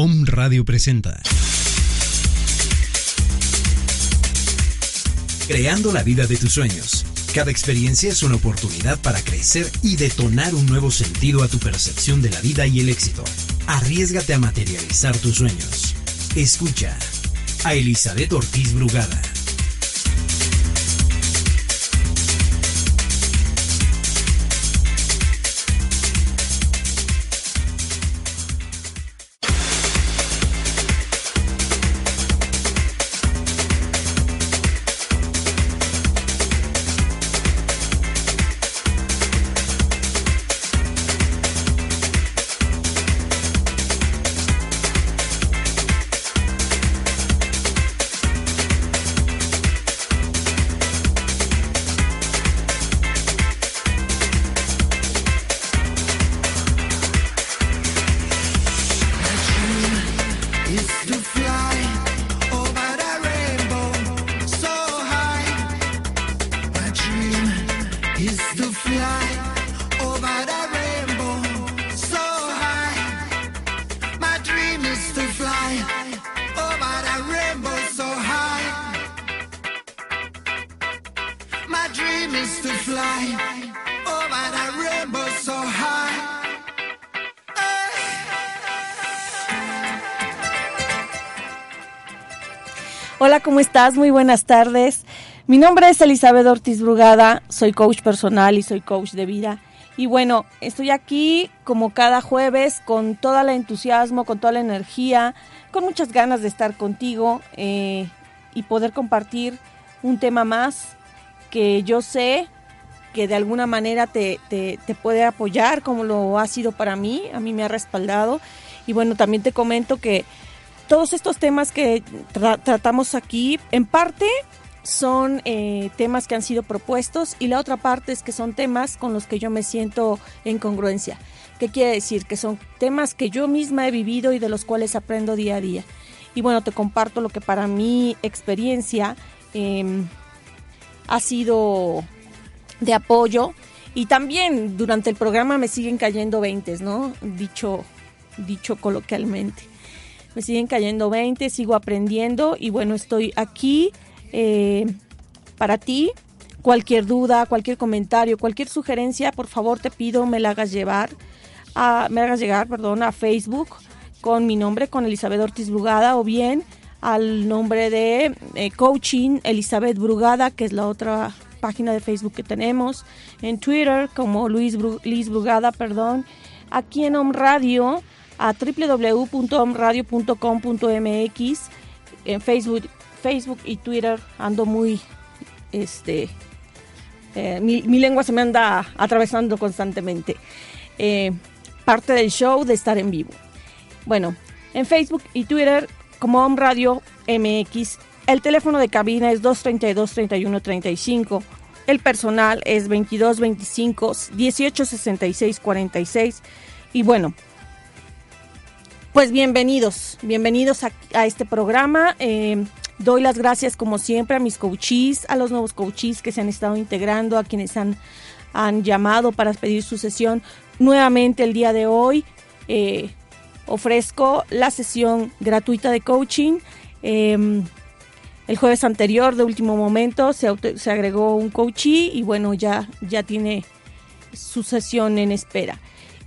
Om Radio presenta. Creando la vida de tus sueños. Cada experiencia es una oportunidad para crecer y detonar un nuevo sentido a tu percepción de la vida y el éxito. Arriesgate a materializar tus sueños. Escucha a Elizabeth Ortiz Brugada. Hola, ¿cómo estás? Muy buenas tardes. Mi nombre es Elizabeth Ortiz Brugada, soy coach personal y soy coach de vida. Y bueno, estoy aquí como cada jueves con todo el entusiasmo, con toda la energía, con muchas ganas de estar contigo eh, y poder compartir un tema más que yo sé que de alguna manera te, te, puede apoyar como lo ha sido para mí, a mí me ha respaldado. Y bueno, también te comento que todos estos temas que tratamos aquí, en parte son eh, temas que han sido propuestos y la otra parte es que son temas con los que yo me siento en congruencia. ¿Qué quiere decir? Que son temas que yo misma he vivido y de los cuales aprendo día a día. Y bueno, te comparto lo que para mi experiencia em, ha sido de apoyo y también durante el programa me siguen cayendo veintes, ¿no? Dicho, dicho coloquialmente me siguen cayendo 20, sigo aprendiendo y bueno, estoy aquí eh, para ti. Cualquier duda, cualquier comentario, cualquier sugerencia, por favor te pido me la hagas llevar, a, me hagas llegar, perdón, a Facebook con mi nombre, con Elizabeth Ortiz Brugada o bien al nombre de eh, Coaching Elizabeth Brugada, que es la otra página de Facebook que tenemos, en Twitter como Luis, Brugada, perdón, aquí en Home Radio a www.omradio.com.mx en Facebook, Facebook y Twitter ando muy, este, eh, mi, lengua se me anda atravesando constantemente. Eh, parte del show de estar en vivo. Bueno, en Facebook y Twitter como Om Radio MX, el teléfono de cabina es 232 3135 el personal es 2225 1866 46 y bueno, pues bienvenidos, bienvenidos a, este programa. Eh, doy las gracias como siempre a mis coaches, a los nuevos coaches que se han estado integrando, a quienes han, han llamado para pedir su sesión. Nuevamente el día de hoy eh, ofrezco la sesión gratuita de coaching. Em, el jueves anterior, de último momento, se, se agregó un coachee y bueno, ya, ya tiene su sesión en espera.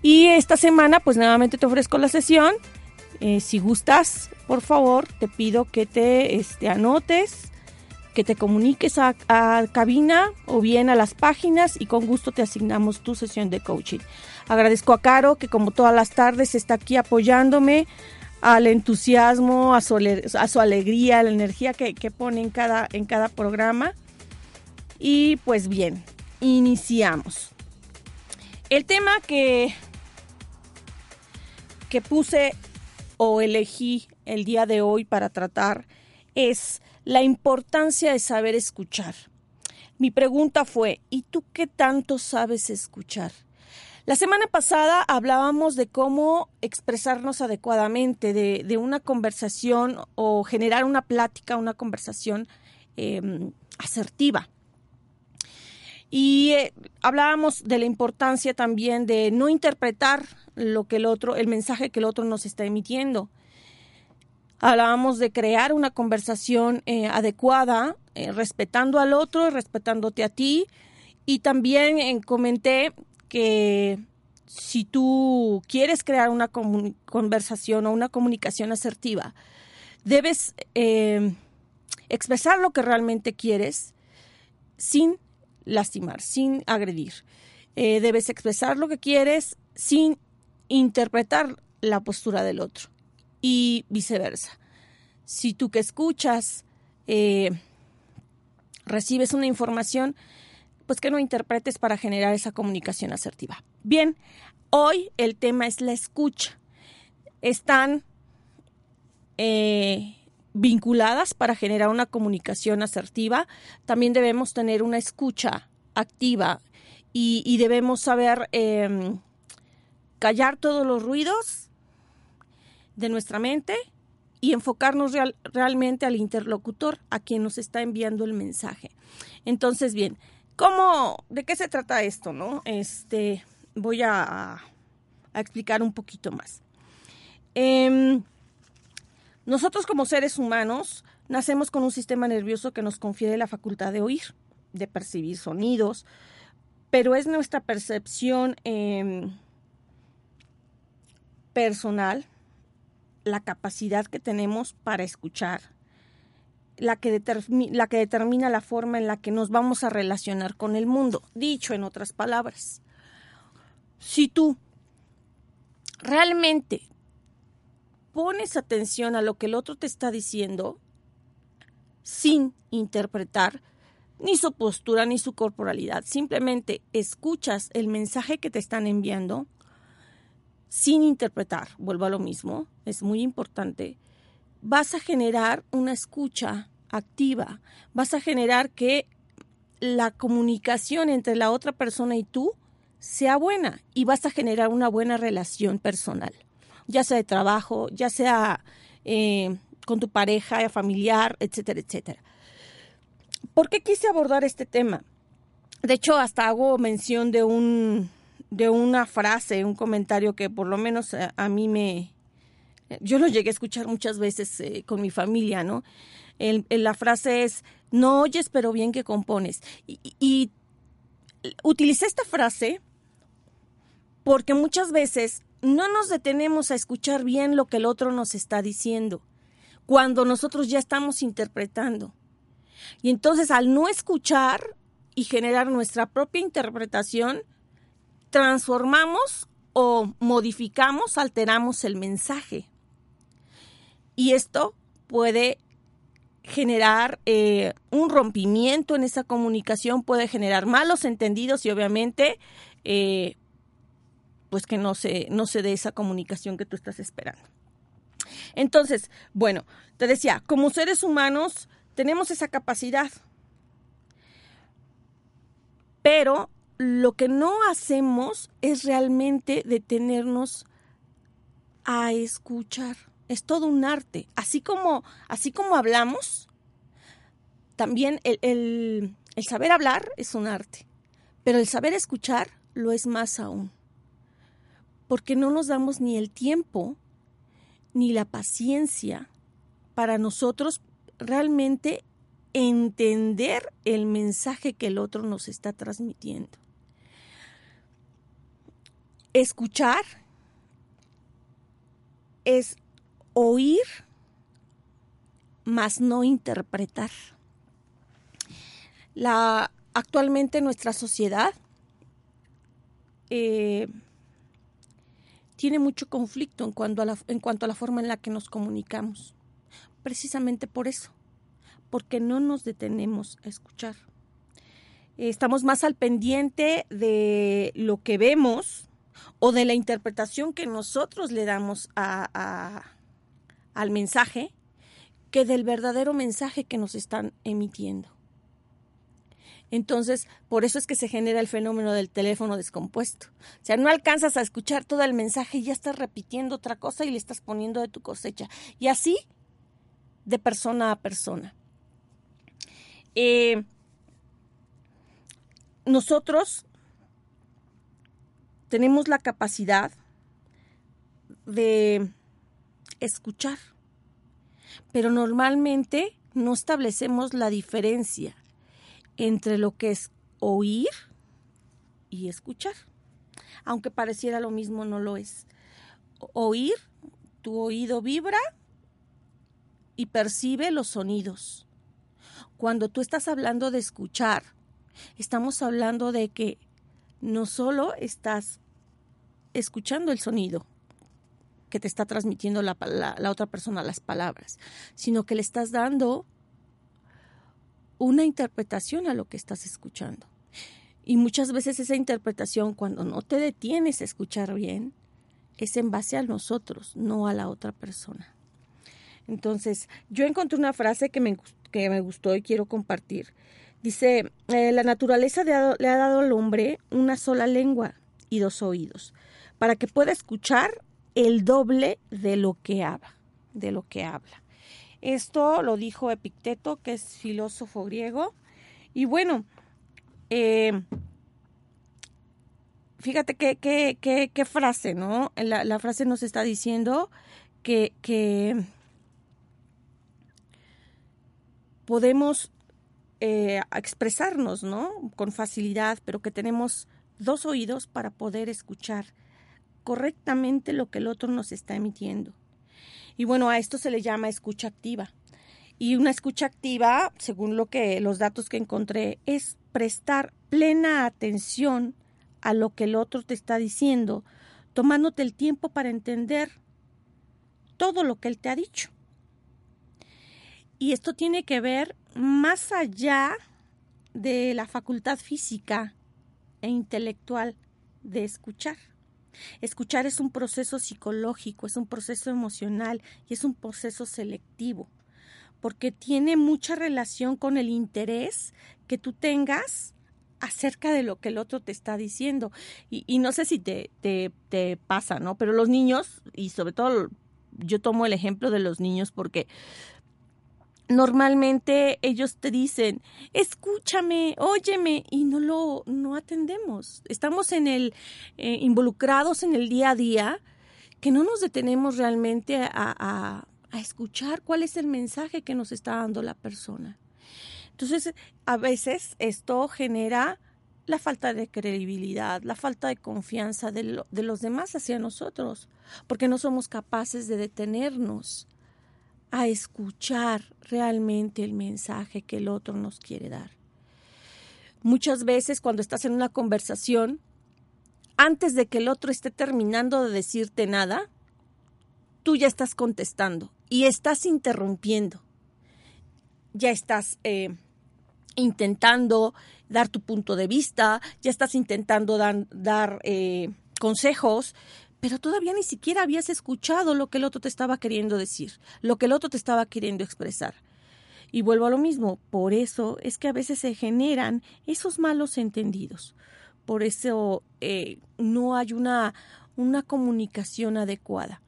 Y esta semana, pues nuevamente te ofrezco la sesión eh, si gustas, por favor, te pido que te este, anotes, que te comuniques a, cabina o bien a las páginas y con gusto te asignamos tu sesión de coaching. Agradezco a Caro que como todas las tardes está aquí apoyándome al entusiasmo, a su, alegría, a la energía que, que pone en cada, en cada programa. Y pues bien, iniciamos. El tema que, que puse o elegí el día de hoy para tratar es la importancia de saber escuchar. Mi pregunta fue, ¿y tú qué tanto sabes escuchar? La semana pasada hablábamos de cómo expresarnos adecuadamente, de, una conversación o generar una plática, una conversación em, asertiva. Y eh, hablábamos de la importancia también de no interpretar lo que el otro, el mensaje que el otro nos está emitiendo. Hablábamos de crear una conversación eh, adecuada, eh, respetando al otro, respetándote a ti. Y también comenté que si tú quieres crear una conversación o una comunicación asertiva, debes eh, expresar lo que realmente quieres sin lastimar, sin agredir. Eh, debes expresar lo que quieres sin interpretar la postura del otro y viceversa. Si tú que escuchas eh, recibes una información, pues que no interpretes para generar esa comunicación asertiva. Bien, hoy el tema es la escucha. Están eh, vinculadas para generar una comunicación asertiva. También debemos tener una escucha activa y, debemos saber em, callar todos los ruidos de nuestra mente y enfocarnos realmente al interlocutor, a quien nos está enviando el mensaje. Entonces, bien, ¿Cómo, de qué se trata esto, no? Este, voy a, explicar un poquito más. Em, nosotros como seres humanos nacemos con un sistema nervioso que nos confiere la facultad de oír, de percibir sonidos, pero es nuestra percepción em, personal, la capacidad que tenemos para escuchar, la que, la que determina la forma en la que nos vamos a relacionar con el mundo. Dicho en otras palabras, si tú realmente pones atención a lo que el otro te está diciendo sin interpretar ni su postura ni su corporalidad, simplemente escuchas el mensaje que te están enviando sin interpretar, vuelvo a lo mismo, es muy importante, vas a generar una escucha activa, vas a generar que la comunicación entre la otra persona y tú sea buena y vas a generar una buena relación personal, ya sea de trabajo, ya sea eh, con tu pareja, familiar, etcétera, etcétera. ¿Por qué quise abordar este tema? De hecho, hasta hago mención de un de una frase, un comentario que por lo menos a mí me, yo lo llegué a escuchar muchas veces eh, con mi familia, ¿no? La frase es, no oyes, pero bien que compones. Y, y utilicé esta frase porque muchas veces no nos detenemos a escuchar bien lo que el otro nos está diciendo, cuando nosotros ya estamos interpretando. Y entonces al no escuchar y generar nuestra propia interpretación, transformamos o modificamos, alteramos el mensaje. Y esto puede generar eh, un rompimiento en esa comunicación, puede generar malos entendidos y obviamente eh, pues que no se, no se dé esa comunicación que tú estás esperando. Entonces, bueno, te decía, como seres humanos tenemos esa capacidad, pero lo que no hacemos es realmente detenernos a escuchar es todo un arte. Así como, así como hablamos, también el, el saber hablar es un arte, pero el saber escuchar lo es más aún. Porque no nos damos ni el tiempo ni la paciencia para nosotros realmente entender el mensaje que el otro nos está transmitiendo. Escuchar es oír, mas no interpretar. La, actualmente nuestra sociedad eh, tiene mucho conflicto en cuanto, a la, en cuanto a la forma en la que nos comunicamos. Precisamente por eso, porque no nos detenemos a escuchar. Estamos más al pendiente de lo que vemos o de la interpretación que nosotros le damos a, al mensaje que del verdadero mensaje que nos están emitiendo. Entonces, por eso es que se genera el fenómeno del teléfono descompuesto. O sea, no alcanzas a escuchar todo el mensaje y ya estás repitiendo otra cosa y le estás poniendo de tu cosecha. Y así, de persona a persona. Eh, nosotros tenemos la capacidad de escuchar, pero normalmente no establecemos la diferencia entre lo que es oír y escuchar. Aunque pareciera lo mismo, no lo es. Oír, tu oído vibra y percibe los sonidos. Cuando tú estás hablando de escuchar, estamos hablando de que no solo estás escuchando el sonido que te está transmitiendo la, la, otra persona, las palabras, sino que le estás dando una interpretación a lo que estás escuchando. Y muchas veces esa interpretación, cuando no te detienes a escuchar bien, es en base a nosotros, no a la otra persona. Entonces, yo encontré una frase que me, que me gustó y quiero compartir. Dice, eh, la naturaleza le ha, le ha dado al hombre una sola lengua y dos oídos, para que pueda escuchar el doble de lo que habla, de lo que habla. Esto lo dijo Epicteto, que es filósofo griego. Y bueno, eh, fíjate qué, qué, frase, ¿no? La, la, frase nos está diciendo que, que podemos eh, expresarnos, ¿no? Con facilidad, pero que tenemos dos oídos para poder escuchar correctamente lo que el otro nos está emitiendo. Y bueno, a esto se le llama escucha activa. Y una escucha activa, según lo que los datos que encontré, es prestar plena atención a lo que el otro te está diciendo, tomándote el tiempo para entender todo lo que él te ha dicho. Y esto tiene que ver más allá de la facultad física e intelectual de escuchar. Escuchar es un proceso psicológico, es un proceso emocional y es un proceso selectivo, porque tiene mucha relación con el interés que tú tengas acerca de lo que el otro te está diciendo. Y, no sé si te, te, te pasa, ¿no? Pero los niños, y sobre todo yo tomo el ejemplo de los niños porque normalmente ellos te dicen, escúchame, óyeme, y no lo no atendemos. Estamos en el eh, involucrados en el día a día que no nos detenemos realmente a, a, escuchar cuál es el mensaje que nos está dando la persona. Entonces, a veces esto genera la falta de credibilidad, la falta de confianza de, de los demás hacia nosotros, porque no somos capaces de detenernos a escuchar realmente el mensaje que el otro nos quiere dar. Muchas veces cuando estás en una conversación, antes de que el otro esté terminando de decirte nada, tú ya estás contestando y estás interrumpiendo. Ya estás eh, intentando dar tu punto de vista, ya estás intentando dar eh, consejos, pero todavía ni siquiera habías escuchado lo que el otro te estaba queriendo decir, lo que el otro te estaba queriendo expresar. Y vuelvo a lo mismo, por eso es que a veces se generan esos malos entendidos. Por eso eh, no hay una, una comunicación adecuada.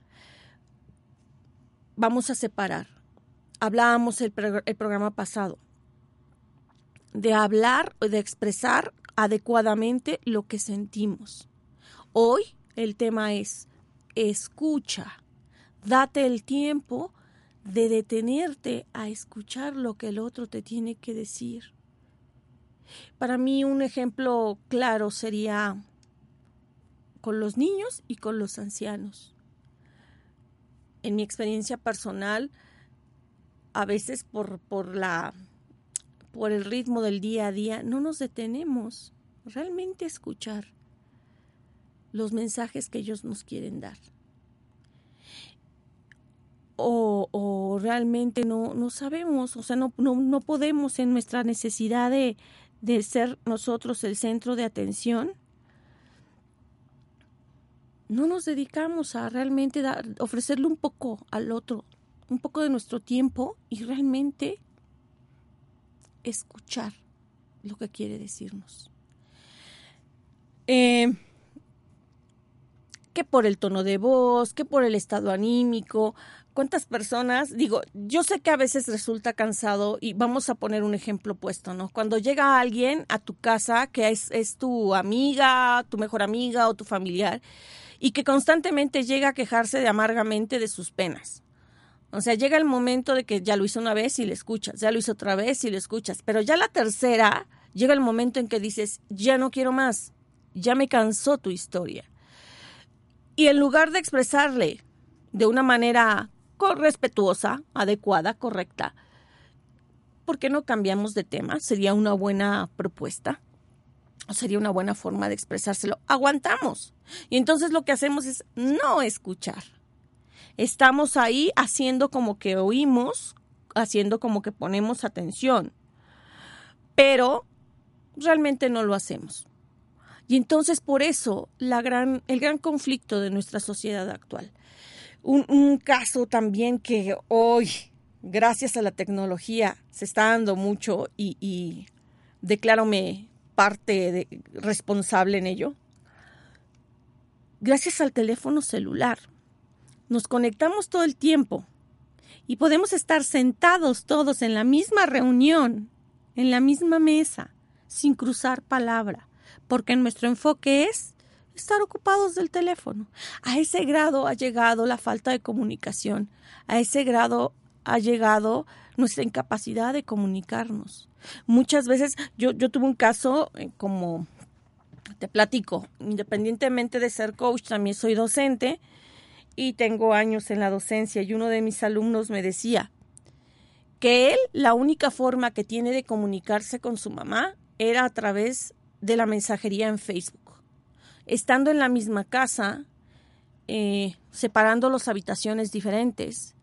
Vamos a separar. Hablábamos el, el programa pasado de hablar, de expresar adecuadamente lo que sentimos. Hoy el tema es escucha, date el tiempo de detenerte a escuchar lo que el otro te tiene que decir. Para mí un ejemplo claro sería con los niños y con los ancianos. En mi experiencia personal, a veces por, por la por el ritmo del día a día, no nos detenemos realmente a escuchar los mensajes que ellos nos quieren dar. O, o realmente no, no sabemos, o sea, no, no, no podemos en nuestra necesidad de, de ser nosotros el centro de atención, no nos dedicamos a realmente dar, ofrecerle un poco al otro un poco de nuestro tiempo y realmente escuchar lo que quiere decirnos. Eh, que por el tono de voz, que por el estado anímico. ¿Cuántas personas? Digo, yo sé que a veces resulta cansado y vamos a poner un ejemplo puesto, ¿no? Cuando llega alguien a tu casa que es, tu amiga, tu mejor amiga o tu familiar y que constantemente llega a quejarse de amargamente de sus penas. O sea, llega el momento de que ya lo hizo una vez y le escuchas, ya lo hizo otra vez y le escuchas, pero ya la tercera llega el momento en que dices, ya no quiero más, ya me cansó tu historia. Y en lugar de expresarle de una manera respetuosa, adecuada, correcta, ¿por qué no cambiamos de tema? Sería una buena propuesta. O sería una buena forma de expresárselo. Aguantamos. Y entonces lo que hacemos es no escuchar. Estamos ahí haciendo como que oímos, haciendo como que ponemos atención. Pero realmente no lo hacemos. Y entonces por eso la gran, el gran conflicto de nuestra sociedad actual. Un, caso también que hoy, gracias a la tecnología, se está dando mucho y, y parte responsable en ello. Gracias al teléfono celular, nos conectamos todo el tiempo y podemos estar sentados todos en la misma reunión, en la misma mesa, sin cruzar palabra, porque nuestro enfoque es estar ocupados del teléfono. A ese grado ha llegado la falta de comunicación, a ese grado ha llegado nuestra incapacidad de comunicarnos. Muchas veces yo, yo tuve un caso eh, como te platico, independientemente de ser coach, también soy docente y tengo años en la docencia y uno de mis alumnos me decía que él la única forma que tiene de comunicarse con su mamá era a través de la mensajería en Facebook. Estando en la misma casa, eh, separando las habitaciones diferentes,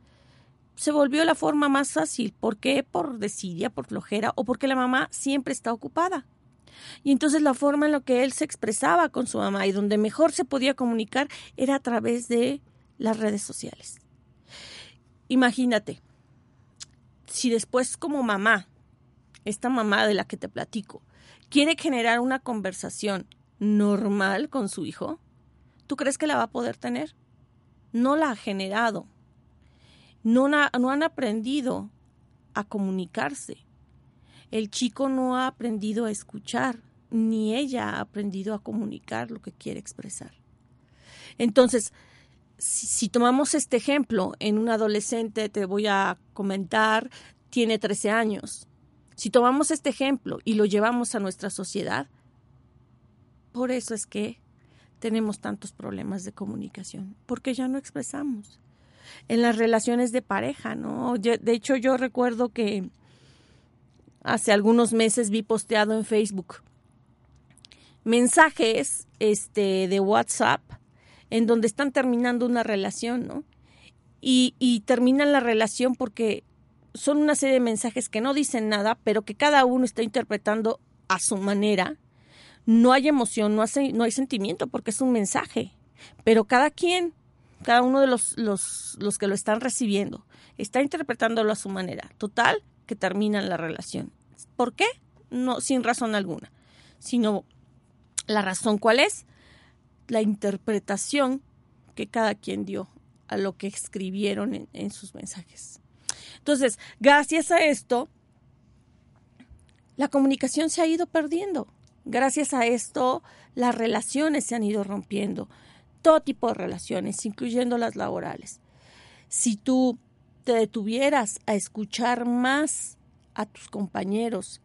se volvió la forma más fácil. ¿Por qué? Por desidia, por flojera o porque la mamá siempre está ocupada. Y entonces la forma en la que él se expresaba con su mamá y donde mejor se podía comunicar era a través de las redes sociales. Imagínate, si después como mamá, esta mamá de la que te platico, quiere generar una conversación normal con su hijo, ¿tú crees que la va a poder tener? No la ha generado. No, no han aprendido a comunicarse. El chico no ha aprendido a escuchar, ni ella ha aprendido a comunicar lo que quiere expresar. Entonces, si, si, tomamos este ejemplo en un adolescente, te voy a comentar, tiene 13 años, si tomamos este ejemplo y lo llevamos a nuestra sociedad, por eso es que tenemos tantos problemas de comunicación, porque ya no expresamos. En las relaciones de pareja, ¿no? de hecho, yo recuerdo que hace algunos meses vi posteado en Facebook mensajes este, de WhatsApp en donde están terminando una relación, ¿no? Y, y terminan la relación porque son una serie de mensajes que no dicen nada, pero que cada uno está interpretando a su manera. No hay emoción, no, hace, no hay sentimiento, porque es un mensaje. Pero cada quien, cada uno de los, los, los que lo están recibiendo, está interpretándolo a su manera. Total, que terminan la relación. ¿Por qué? No, sin razón alguna. Sino la razón cuál es? La interpretación que cada quien dio a lo que escribieron en sus mensajes. Entonces, gracias a esto, la comunicación se ha ido perdiendo. Gracias a esto, las relaciones se han ido rompiendo. Todo tipo de relaciones, incluyendo las laborales. Si tú te detuvieras a escuchar más a tus compañeros,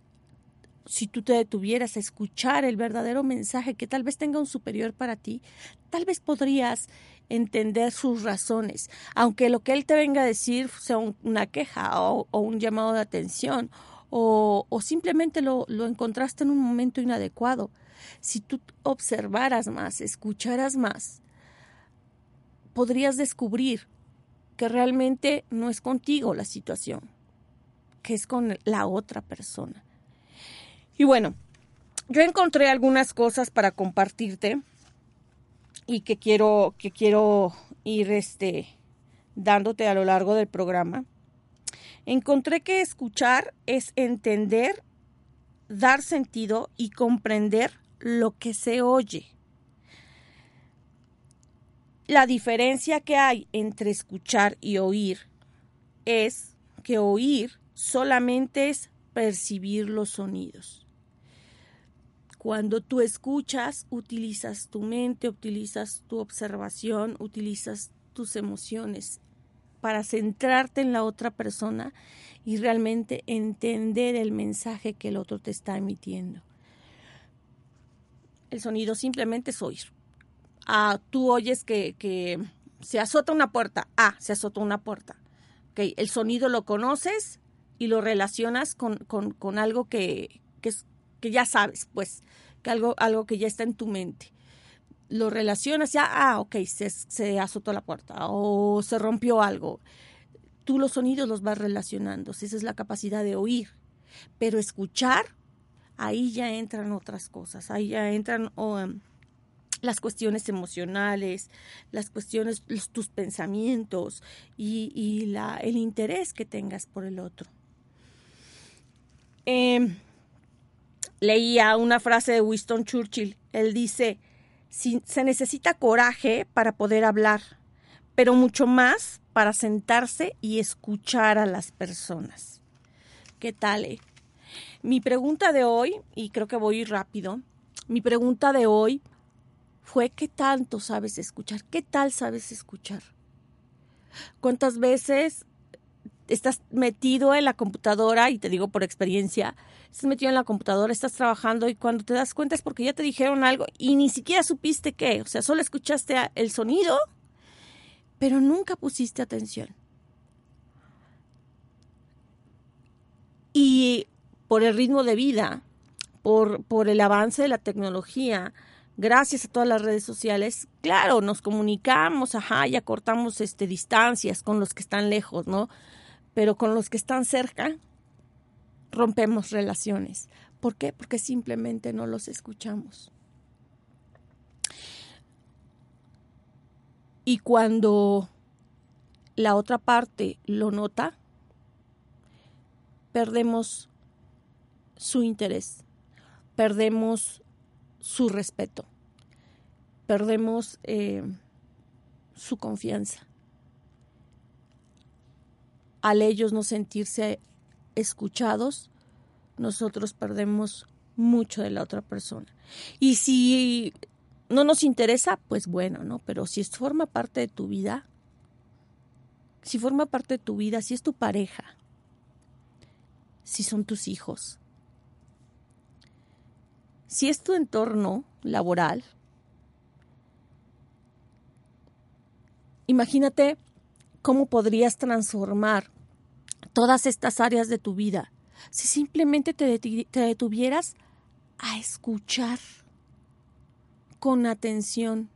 si tú te detuvieras a escuchar el verdadero mensaje que tal vez tenga un superior para ti, tal vez podrías entender sus razones, aunque lo que él te venga a decir sea una queja o, un llamado de atención o, o simplemente lo, lo encontraste en un momento inadecuado. Si tú observaras más, escucharas más, podrías descubrir que realmente no es contigo la situación, que es con la otra persona. Y bueno, yo encontré algunas cosas para compartirte y que quiero, que quiero ir este, dándote a lo largo del programa, encontré que escuchar es entender, dar sentido y comprender lo que se oye. La diferencia que hay entre escuchar y oír es que oír solamente es percibir los sonidos. Cuando tú escuchas, utilizas tu mente, utilizas tu observación, utilizas tus emociones para centrarte en la otra persona y realmente entender el mensaje que el otro te está emitiendo. El sonido simplemente es oír. Ah, tú oyes que, se azota una puerta. Ah, se azota una puerta. Okay, el sonido lo conoces y lo relacionas con, algo que, que, que, ya sabes, pues, que algo, algo que ya está en tu mente. Lo relacionas ya, ah, ok, se, se azotó la puerta o se rompió algo. Tú los sonidos los vas relacionando, esa es la capacidad de oír. Pero escuchar, ahí ya entran otras cosas, ahí ya entran... Um, las cuestiones emocionales, las cuestiones, tus pensamientos y, la, el interés que tengas por el otro. Em, leía una frase de Winston Churchill. Él dice, se necesita coraje para poder hablar, pero mucho más para sentarse y escuchar a las personas. ¿Qué tal? Eh? Mi pregunta de hoy, y creo que voy rápido, mi pregunta de hoy fue ¿qué tanto sabes escuchar? ¿Qué tal sabes escuchar? ¿Cuántas veces estás metido en la computadora, y te digo por experiencia, estás metido en la computadora, estás trabajando y cuando te das cuenta es porque ya te dijeron algo y ni siquiera supiste qué, o sea, solo escuchaste el sonido, pero nunca pusiste atención. Y por el ritmo de vida, por, por el avance de la tecnología, gracias a todas las redes sociales, claro, nos comunicamos, ajá, ya cortamos este, distancias con los que están lejos, ¿no? Pero con los que están cerca, rompemos relaciones. ¿Por qué? Porque simplemente no los escuchamos. Y cuando la otra parte lo nota, perdemos su interés, perdemos su respeto, perdemos eh, su confianza. Al ellos no sentirse escuchados, nosotros perdemos mucho de la otra persona. Y si no nos interesa, pues bueno, ¿no? Pero si forma parte de tu vida, si forma parte de tu vida, si es tu pareja, si son tus hijos, si es tu entorno laboral, imagínate cómo podrías transformar todas estas áreas de tu vida si simplemente te, detuvieras a escuchar con atención,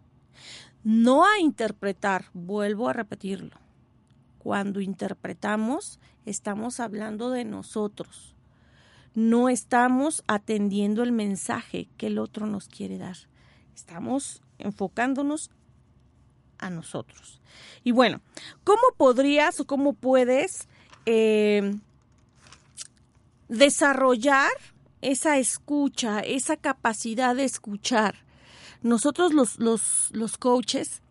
no a interpretar, vuelvo a repetirlo. Cuando interpretamos, estamos hablando de nosotros no estamos atendiendo el mensaje que el otro nos quiere dar. Estamos enfocándonos a nosotros. Y bueno, ¿cómo podrías o cómo puedes eh, desarrollar esa escucha, esa capacidad de escuchar? Nosotros los, los, los coaches,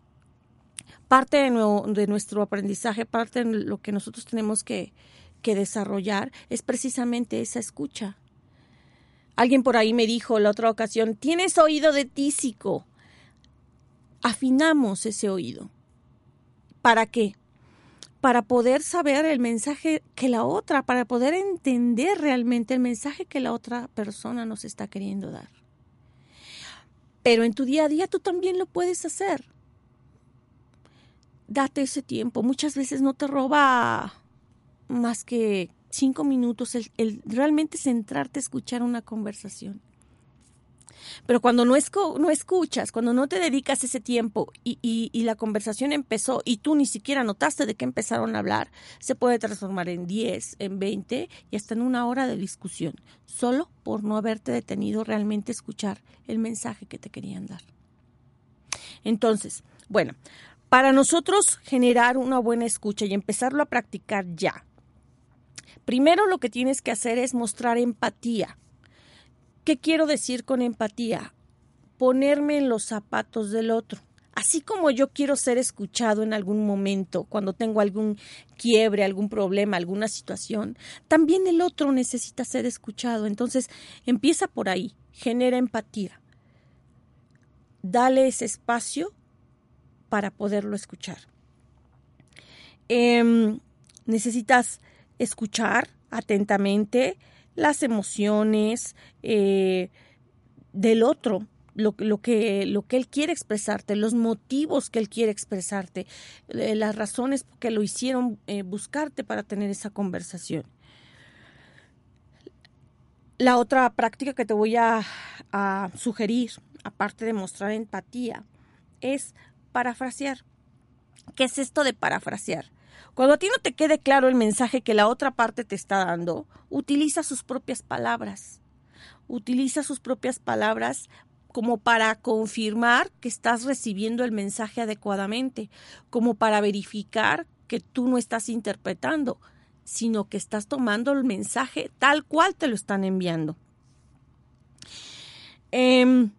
parte de, nuestro aprendizaje, parte de lo que nosotros tenemos que, que desarrollar es precisamente esa escucha. Alguien por ahí me dijo la otra ocasión, tienes oído de tísico. Afinamos ese oído. ¿Para qué? Para poder saber el mensaje que la otra, para poder entender realmente el mensaje que la otra persona nos está queriendo dar. Pero en tu día a día tú también lo puedes hacer. Date ese tiempo. Muchas veces no te roba más que cinco minutos el, realmente centrarte a escuchar una conversación. Pero cuando no, no escuchas, cuando no te dedicas ese tiempo y, y, la conversación empezó y tú ni siquiera notaste de qué empezaron a hablar, se puede transformar en 10, en 20 y hasta en una hora de discusión, solo por no haberte detenido realmente a escuchar el mensaje que te querían dar. Entonces, bueno, Para nosotros generar una buena escucha y empezarlo a practicar ya, primero lo que tienes que hacer es mostrar empatía. ¿Qué quiero decir con empatía? Ponerme en los zapatos del otro. Así como yo quiero ser escuchado en algún momento, cuando tengo algún quiebre, algún problema, alguna situación, también el otro necesita ser escuchado. Entonces, empieza por ahí, genera empatía. Dale ese espacio para poderlo escuchar. Em, necesitas escuchar atentamente las emociones eh, del otro, lo, que, lo que él quiere expresarte, los motivos que él quiere expresarte, eh, las razones que lo hicieron eh, buscarte para tener esa conversación. La otra práctica que te voy a, a sugerir, aparte de mostrar empatía, es parafrasear. ¿Qué es esto de parafrasear? Cuando a ti no te quede claro el mensaje que la otra parte te está dando, utiliza sus propias palabras. Utiliza sus propias palabras como para confirmar que estás recibiendo el mensaje adecuadamente, como para verificar que tú no estás interpretando, sino que estás tomando el mensaje tal cual te lo están enviando. Em,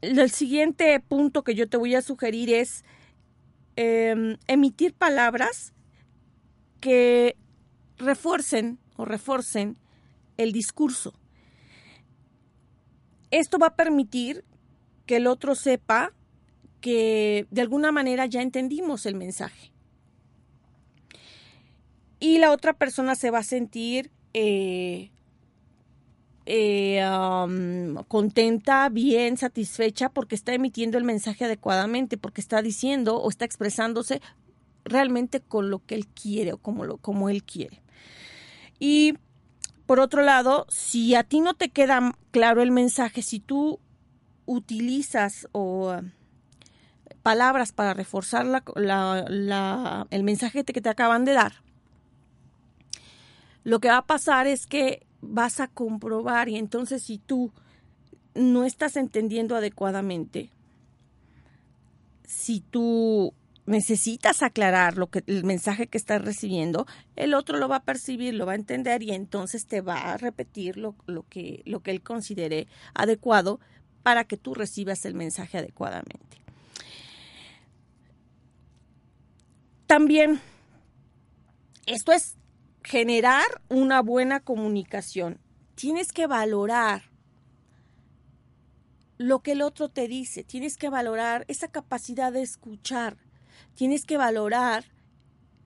el siguiente punto que yo te voy a sugerir es em, emitir palabras que refuercen o refuercen el discurso. Esto va a permitir que el otro sepa que de alguna manera ya entendimos el mensaje. Y la otra persona se va a sentir eh, eh, contenta, bien, satisfecha porque está emitiendo el mensaje adecuadamente, porque está diciendo o está expresándose realmente con lo que él quiere o como, lo, como él quiere. Y por otro lado, si a ti no te queda claro el mensaje, si tú utilizas o palabras para reforzar el mensaje que te acaban de dar, lo que va a pasar es que vas a comprobar y entonces si tú no estás entendiendo adecuadamente, si tú necesitas aclarar lo que el mensaje que estás recibiendo, el otro lo va a percibir, lo va a entender y entonces te va a repetir lo, lo, que, lo que él considere adecuado para que tú recibas el mensaje adecuadamente. También, esto es generar una buena comunicación. Tienes que valorar lo que el otro te dice, tienes que valorar esa capacidad de escuchar, tienes que valorar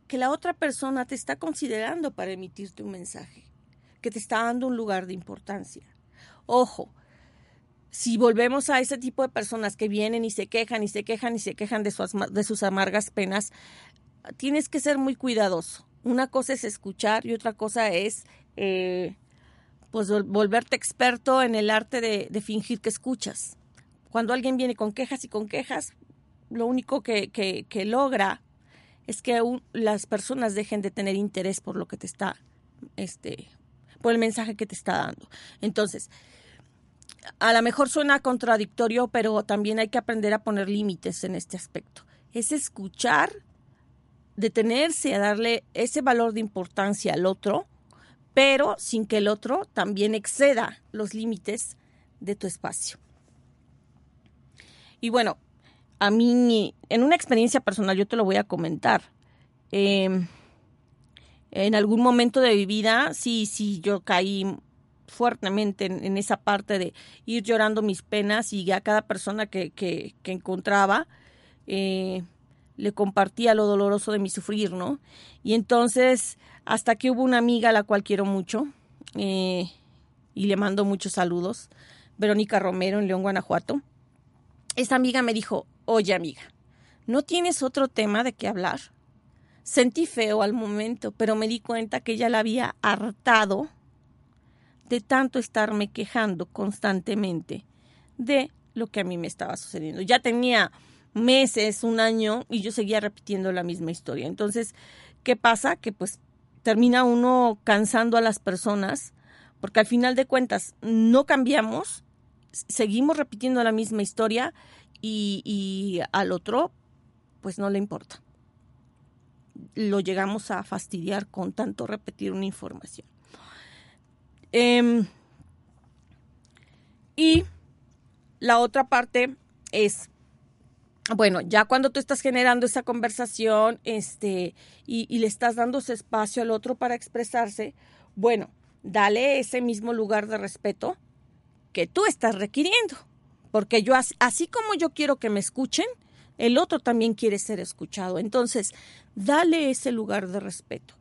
que la otra persona te está considerando para emitirte un mensaje, que te está dando un lugar de importancia. Ojo, si volvemos a ese tipo de personas que vienen y se quejan y se quejan y se quejan de, sus amargas penas, tienes que ser muy cuidadoso una cosa es escuchar y otra cosa es eh, pues volverte experto en el arte de, fingir que escuchas. Cuando alguien viene con quejas y con quejas, lo único que, que, logra es que las personas dejen de tener interés por lo que te está, este, por el mensaje que te está dando. Entonces, a lo mejor suena contradictorio, pero también hay que aprender a poner límites en este aspecto. Es escuchar detenerse a darle ese valor de importancia al otro, pero sin que el otro también exceda los límites de tu espacio. Y bueno, a mí, en una experiencia personal, yo te lo voy a comentar. Em, en algún momento de mi vida, sí, sí, yo caí fuertemente en, esa parte de ir llorando mis penas y a cada persona que, que, encontraba, eh, le compartía lo doloroso de mi sufrir, ¿no? Y entonces, hasta que hubo una amiga a la cual quiero mucho, eh, y le mando muchos saludos, Verónica Romero en León, Guanajuato, esa amiga me dijo, oye amiga, ¿no tienes otro tema de qué hablar? Sentí feo al momento, pero me di cuenta que ella la había hartado de tanto estarme quejando constantemente de lo que a mí me estaba sucediendo. Ya tenía meses, un año, y yo seguía repitiendo la misma historia. Entonces, ¿qué pasa? Que pues termina uno cansando a las personas, porque al final de cuentas no cambiamos, seguimos repitiendo la misma historia y, al otro pues no le importa. Lo llegamos a fastidiar con tanto repetir una información. Em, y la otra parte es, bueno, ya cuando tú estás generando esa conversación este, y, y le estás dando ese espacio al otro para expresarse, bueno, dale ese mismo lugar de respeto que tú estás requiriendo. Porque yo, así como yo quiero que me escuchen, el otro también quiere ser escuchado. Entonces, dale ese lugar de respeto.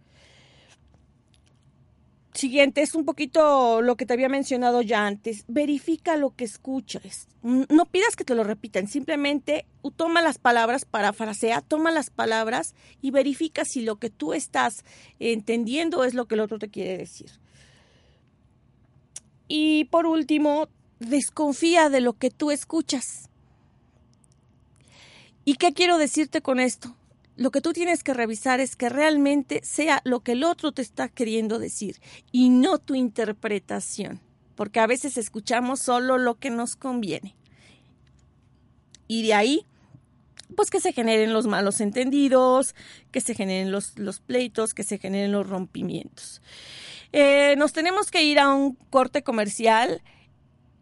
Siguiente, es un poquito lo que te había mencionado ya antes. Verifica lo que escuchas. No pidas que te lo repitan, simplemente toma las palabras, parafrasea, toma las palabras y verifica si lo que tú estás entendiendo es lo que el otro te quiere decir. Y por último, desconfía de lo que tú escuchas. ¿Y qué quiero decirte con esto? Lo que tú tienes que revisar es que realmente sea lo que el otro te está queriendo decir y no tu interpretación, porque a veces escuchamos solo lo que nos conviene. Y de ahí, pues que se generen los malos entendidos, que se generen los, los pleitos, que se generen los rompimientos. Eh, nos tenemos que ir a un corte comercial.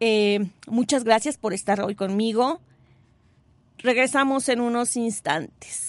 Eh, muchas gracias por estar hoy conmigo. Regresamos en unos instantes.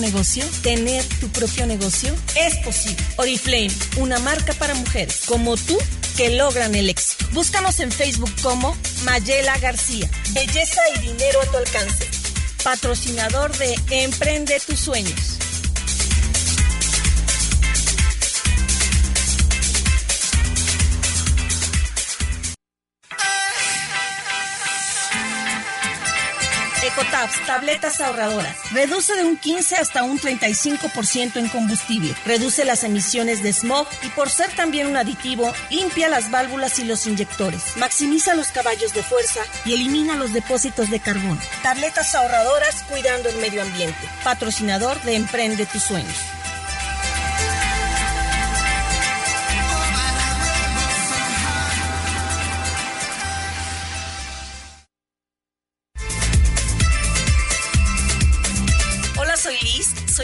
Negocio? ¿Tener tu propio negocio? Es posible. Oriflame, una marca para mujeres como tú que logran el éxito. Búscanos en Facebook como Mayela García. Belleza y dinero a tu alcance. Patrocinador de Emprende tus sueños. Ecotabs, tabletas ahorradoras. Reduce de un 15 hasta un 35% en combustible. Reduce las emisiones de smog y por ser también un aditivo, limpia las válvulas y los inyectores. Maximiza los caballos de fuerza y elimina los depósitos de carbón. Tabletas ahorradoras cuidando el medio ambiente. Patrocinador de Emprende tus sueños.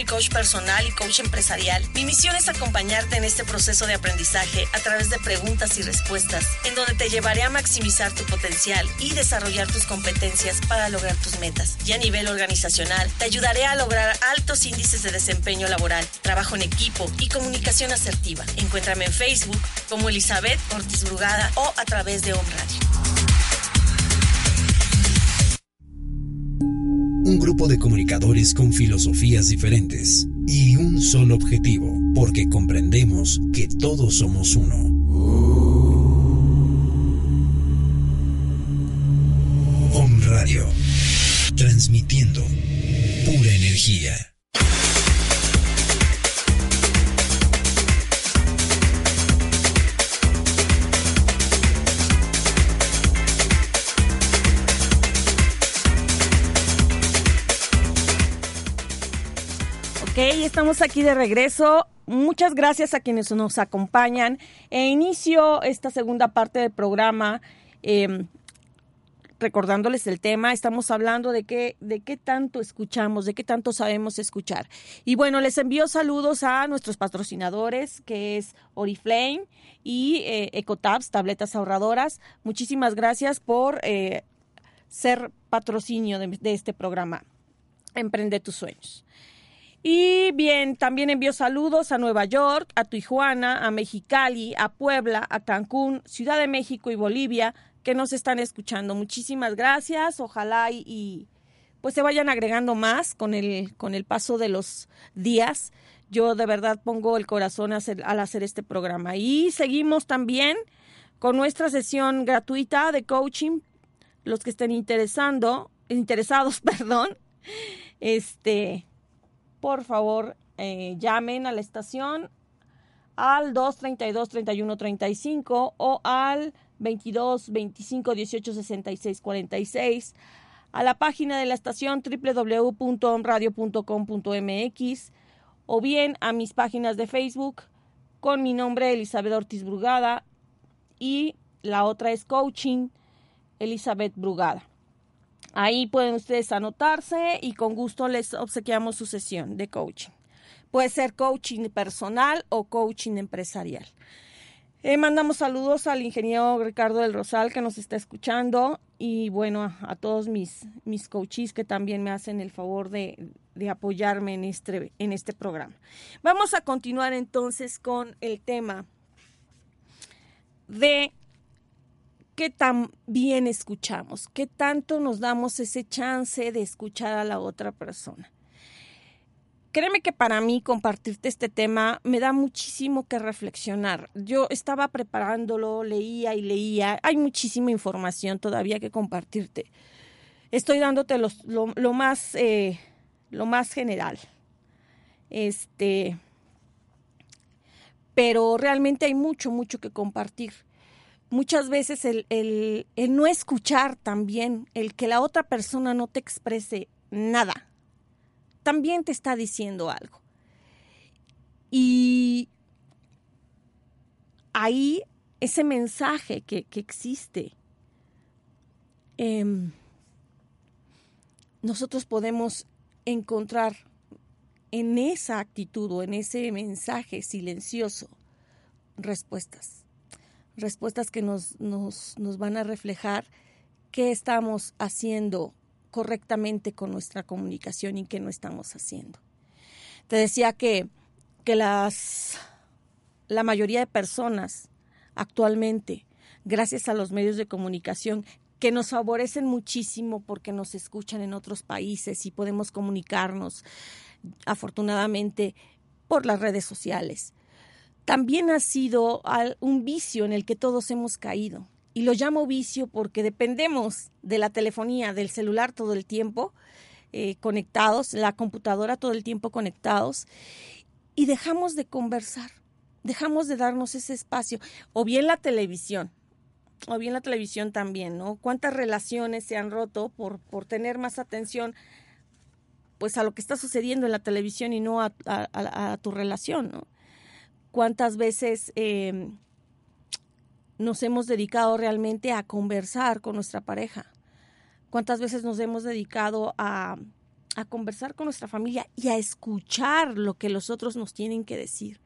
Coach personal y coach empresarial. Mi misión es acompañarte en este proceso de aprendizaje a través de preguntas y respuestas, en donde te llevaré a maximizar tu potencial y desarrollar tus competencias para lograr tus metas. Y a nivel organizacional, te ayudaré a lograr altos índices de desempeño laboral, trabajo en equipo y comunicación asertiva. Encuéntrame en Facebook como Elizabeth Ortiz Brugada o a través de Home Radio. Un grupo de comunicadores con filosofías diferentes y un solo objetivo, porque comprendemos que todos somos uno. Om Radio, transmitiendo pura energía. Estamos aquí de regreso. muchas gracias a quienes nos acompañan. E inicio esta segunda parte del programa. Eh, recordándoles el tema, estamos hablando de qué, de qué tanto escuchamos, de qué tanto sabemos escuchar. Y bueno, les envío saludos a nuestros patrocinadores, que es Oriflame y eh, Ecotabs, tabletas ahorradoras. Muchísimas gracias por eh, ser patrocinio de este programa. Emprende tus sueños. Y bien, también envío saludos a Nueva York, a Tijuana, a Mexicali, a Puebla, a Cancún, Ciudad de México y Bolivia, que nos están escuchando. Muchísimas gracias. Ojalá y, pues se vayan agregando más con el, con el paso de los días. Yo de verdad pongo el corazón al hacer este programa. Y seguimos también con nuestra sesión gratuita de coaching. Los que estén interesando, interesados, perdón, este, por favor, eh, llamen a la estación al 232 3135 o al 22 25 18 66 46, a la página de la estación www.omradio.com.mx o bien a mis páginas de Facebook con mi nombre Elizabeth Ortiz Brugada y la otra es Coaching Elizabeth Brugada. Ahí pueden ustedes anotarse y con gusto les obsequiamos su sesión de coaching. Puede ser coaching personal o coaching empresarial. Eh, mandamos saludos al ingeniero Ricardo del Rosal que nos está escuchando y bueno, a, todos mis, mis coaches que también me hacen el favor de, de, apoyarme en este, en este programa. Vamos a continuar entonces con el tema de qué tan bien escuchamos, qué tanto nos damos ese chance de escuchar a la otra persona créeme que para mí compartirte este tema me da muchísimo que reflexionar. Yo estaba preparándolo, leía y leía. Hay muchísima información todavía que compartirte. Estoy dándote lo, más, eh, lo más general. Este, pero realmente hay mucho, mucho que compartir. Muchas veces el, el, no escuchar también, el que la otra persona no te exprese nada también te está diciendo algo. Y ahí ese mensaje que, existe, em, nosotros podemos encontrar en esa actitud o en ese mensaje silencioso respuestas. Respuestas que nos, nos, nos van a reflejar qué estamos haciendo correctamente con nuestra comunicación y qué no estamos haciendo. Te decía que, que las, la mayoría de personas actualmente, gracias a los medios de comunicación, que nos favorecen muchísimo porque nos escuchan en otros países y podemos comunicarnos afortunadamente por las redes sociales. También ha sido un vicio en el que todos hemos caído y lo llamo vicio porque dependemos de la telefonía, del celular todo el tiempo eh, conectados, la computadora todo el tiempo conectados y dejamos de conversar, dejamos de darnos ese espacio, o bien la televisión, o bien la televisión también, ¿no? ¿Cuántas relaciones se han roto por, por tener más atención pues a lo que está sucediendo en la televisión y no a, tu relación, ¿no? ¿Cuántas veces... Eh, nos hemos dedicado realmente a conversar con nuestra pareja? ¿Cuántas veces nos hemos dedicado a, a conversar con nuestra familia y a escuchar lo que los otros nos tienen que decir?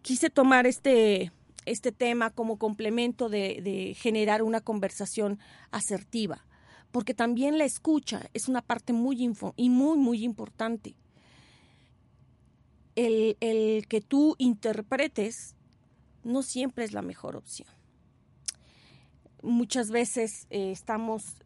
Quise tomar este, este tema como complemento de, de generar una conversación asertiva, porque también la escucha es una parte muy info, y muy, muy importante. El, que tú interpretes no siempre es la mejor opción. Muchas veces eh, estamos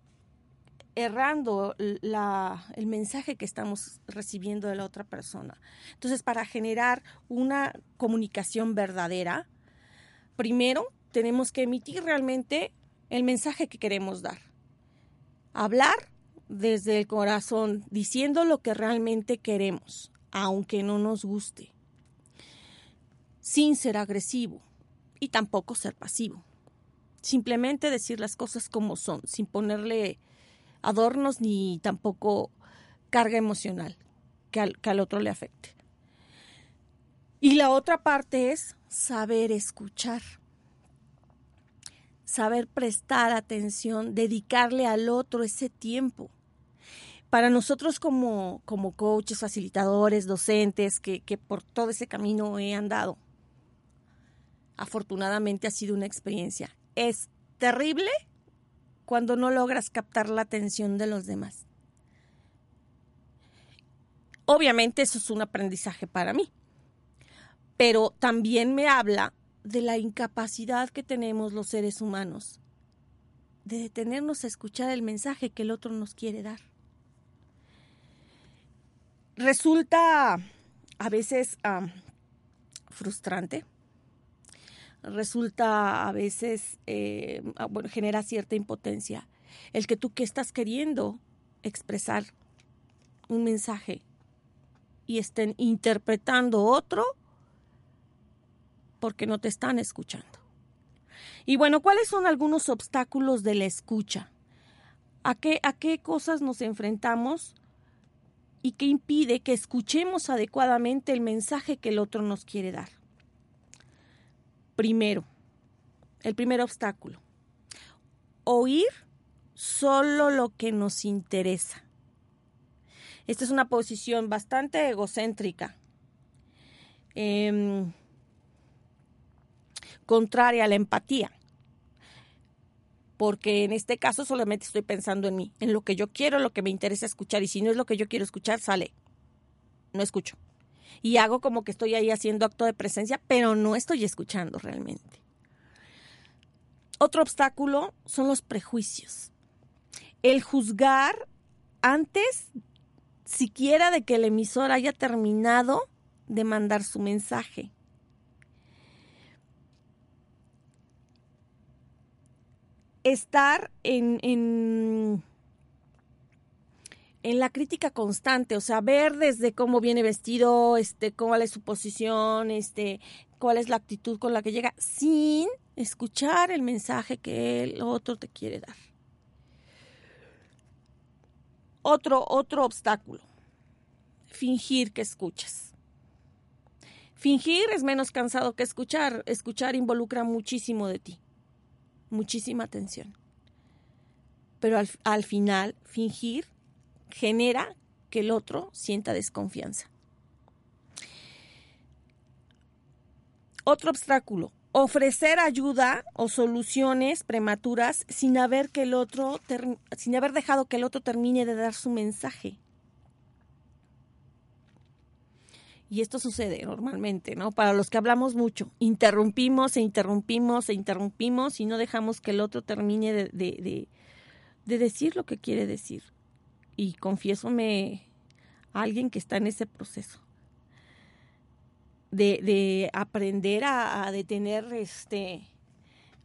errando el mensaje que estamos recibiendo de la otra persona. Entonces, para generar una comunicación verdadera, primero tenemos que emitir realmente el mensaje que queremos dar. Hablar desde el corazón, diciendo lo que realmente queremos, aunque no nos guste sin ser agresivo y tampoco ser pasivo. Simplemente decir las cosas como son, sin ponerle adornos ni tampoco carga emocional que al, otro le afecte. Y la otra parte es saber escuchar, saber prestar atención, dedicarle al otro ese tiempo. Para nosotros como, como coaches, facilitadores, docentes, que, que por todo ese camino he andado, afortunadamente ha sido una experiencia. Es terrible cuando no logras captar la atención de los demás. Obviamente eso es un aprendizaje para mí, pero también me habla de la incapacidad que tenemos los seres humanos de detenernos a escuchar el mensaje que el otro nos quiere dar. Resulta a veces frustrante, resulta a veces, eh, bueno, genera cierta impotencia. El que tú que estás queriendo expresar un mensaje y estén interpretando otro porque no te están escuchando. Y bueno, ¿cuáles son algunos obstáculos de la escucha? ¿A qué, a qué cosas nos enfrentamos y qué impide que escuchemos adecuadamente el mensaje que el otro nos quiere dar? Primero, el primer obstáculo, oír solo lo que nos interesa. Esta es una posición bastante egocéntrica. Em, contraria a la empatía. Porque en este caso solamente estoy pensando en mí, en lo que yo quiero, lo que me interesa escuchar. Y si no es lo que yo quiero escuchar, sale. No escucho. Y hago como que estoy ahí haciendo acto de presencia, pero no estoy escuchando realmente. Otro obstáculo son los prejuicios. El juzgar antes siquiera de que el emisor haya terminado de mandar su mensaje. Estar en, en, la crítica constante, o sea, ver desde cómo viene vestido, este, cuál es su posición, este, cuál es la actitud con la que llega, sin escuchar el mensaje que el otro te quiere dar. Otro, otro obstáculo, fingir que escuchas. Fingir es menos cansado que escuchar. Escuchar involucra muchísimo de ti muchísima atención. Pero al, final, fingir genera que el otro sienta desconfianza. Otro obstáculo, ofrecer ayuda o soluciones prematuras sin haber que el otro sin haber dejado que el otro termine de dar su mensaje. Y esto sucede normalmente, ¿no? Para los que hablamos mucho, interrumpimos e interrumpimos e interrumpimos y no dejamos que el otro termine de, de, de, decir lo que quiere decir. Y confiésome a alguien que está en ese proceso. De, de aprender a, detener este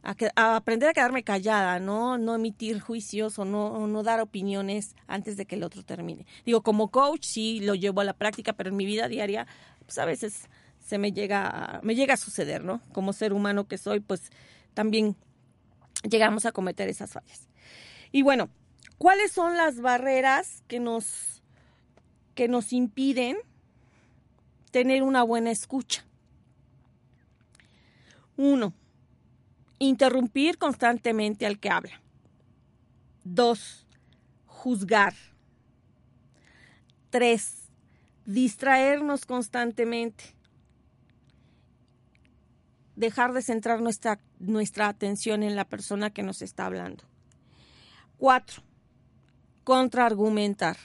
a, aprender a quedarme callada, ¿no? No emitir juicios o no, no dar opiniones antes de que el otro termine. Digo, como coach sí lo llevo a la práctica, pero en mi vida diaria, pues a veces se me llega, me llega a suceder, ¿no? Como ser humano que soy, pues también llegamos a cometer esas fallas. Y bueno, ¿cuáles son las barreras que nos, que nos impiden tener una buena escucha? Uno, Interrumpir constantemente al que habla. Dos, juzgar. Tres, distraernos constantemente. Dejar de centrar nuestra, nuestra atención en la persona que nos está hablando. Cuatro, contraargumentar.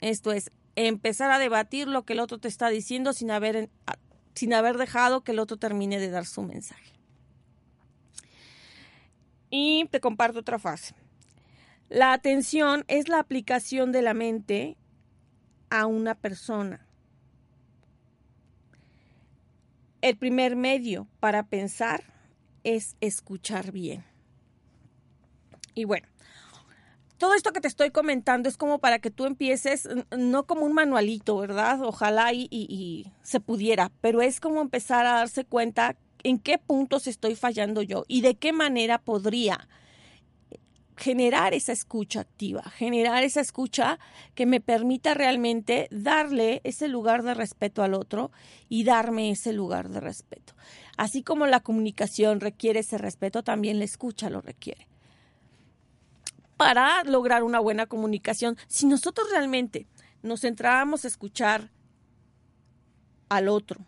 Esto es, empezar a debatir lo que el otro te está diciendo sin haber, sin haber dejado que el otro termine de dar su mensaje. Y te comparto otra fase. La atención es la aplicación de la mente a una persona. El primer medio para pensar es escuchar bien. Y bueno, todo esto que te estoy comentando es como para que tú empieces, no como un manualito, ¿verdad? Ojalá y, y, se pudiera, pero es como empezar a darse cuenta en qué puntos estoy fallando yo y de qué manera podría generar esa escucha activa, generar esa escucha que me permita realmente darle ese lugar de respeto al otro y darme ese lugar de respeto. Así como la comunicación requiere ese respeto, también la escucha lo requiere. Para lograr una buena comunicación, si nosotros realmente nos centráramos a escuchar al otro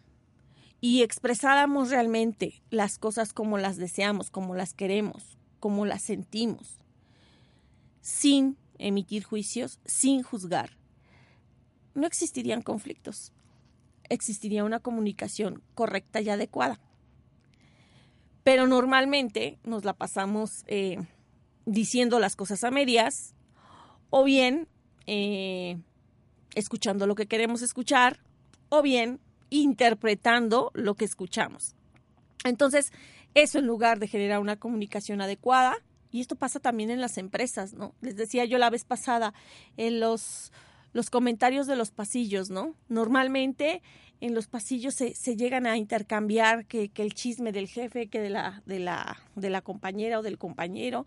y expresáramos realmente las cosas como las deseamos, como las queremos, como las sentimos, sin emitir juicios, sin juzgar, no existirían conflictos. Existiría una comunicación correcta y adecuada. Pero normalmente nos la pasamos eh, diciendo las cosas a medias o bien eh, escuchando lo que queremos escuchar o bien interpretando lo que escuchamos. Entonces, eso en lugar de generar una comunicación adecuada, y esto pasa también en las empresas, ¿no? Les decía yo la vez pasada, en los, los comentarios de los pasillos, ¿no? Normalmente en los pasillos se, se llegan a intercambiar que, que, el chisme del jefe, que de la, de, la, de la compañera o del compañero.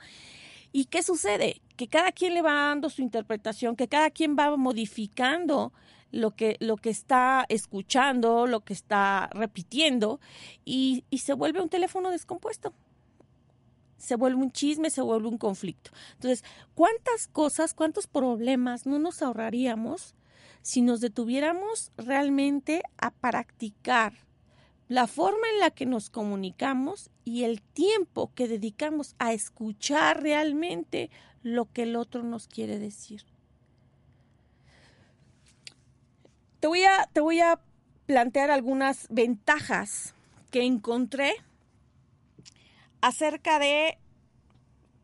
¿Y qué sucede? Que cada quien le va dando su interpretación, que cada quien va modificando lo que, lo que está escuchando, lo que está repitiendo, y, y se vuelve un teléfono descompuesto se vuelve un chisme, se vuelve un conflicto. Entonces, ¿cuántas cosas, cuántos problemas no nos ahorraríamos si nos detuviéramos realmente a practicar la forma en la que nos comunicamos y el tiempo que dedicamos a escuchar realmente lo que el otro nos quiere decir? Te voy a, te voy a plantear algunas ventajas que encontré acerca de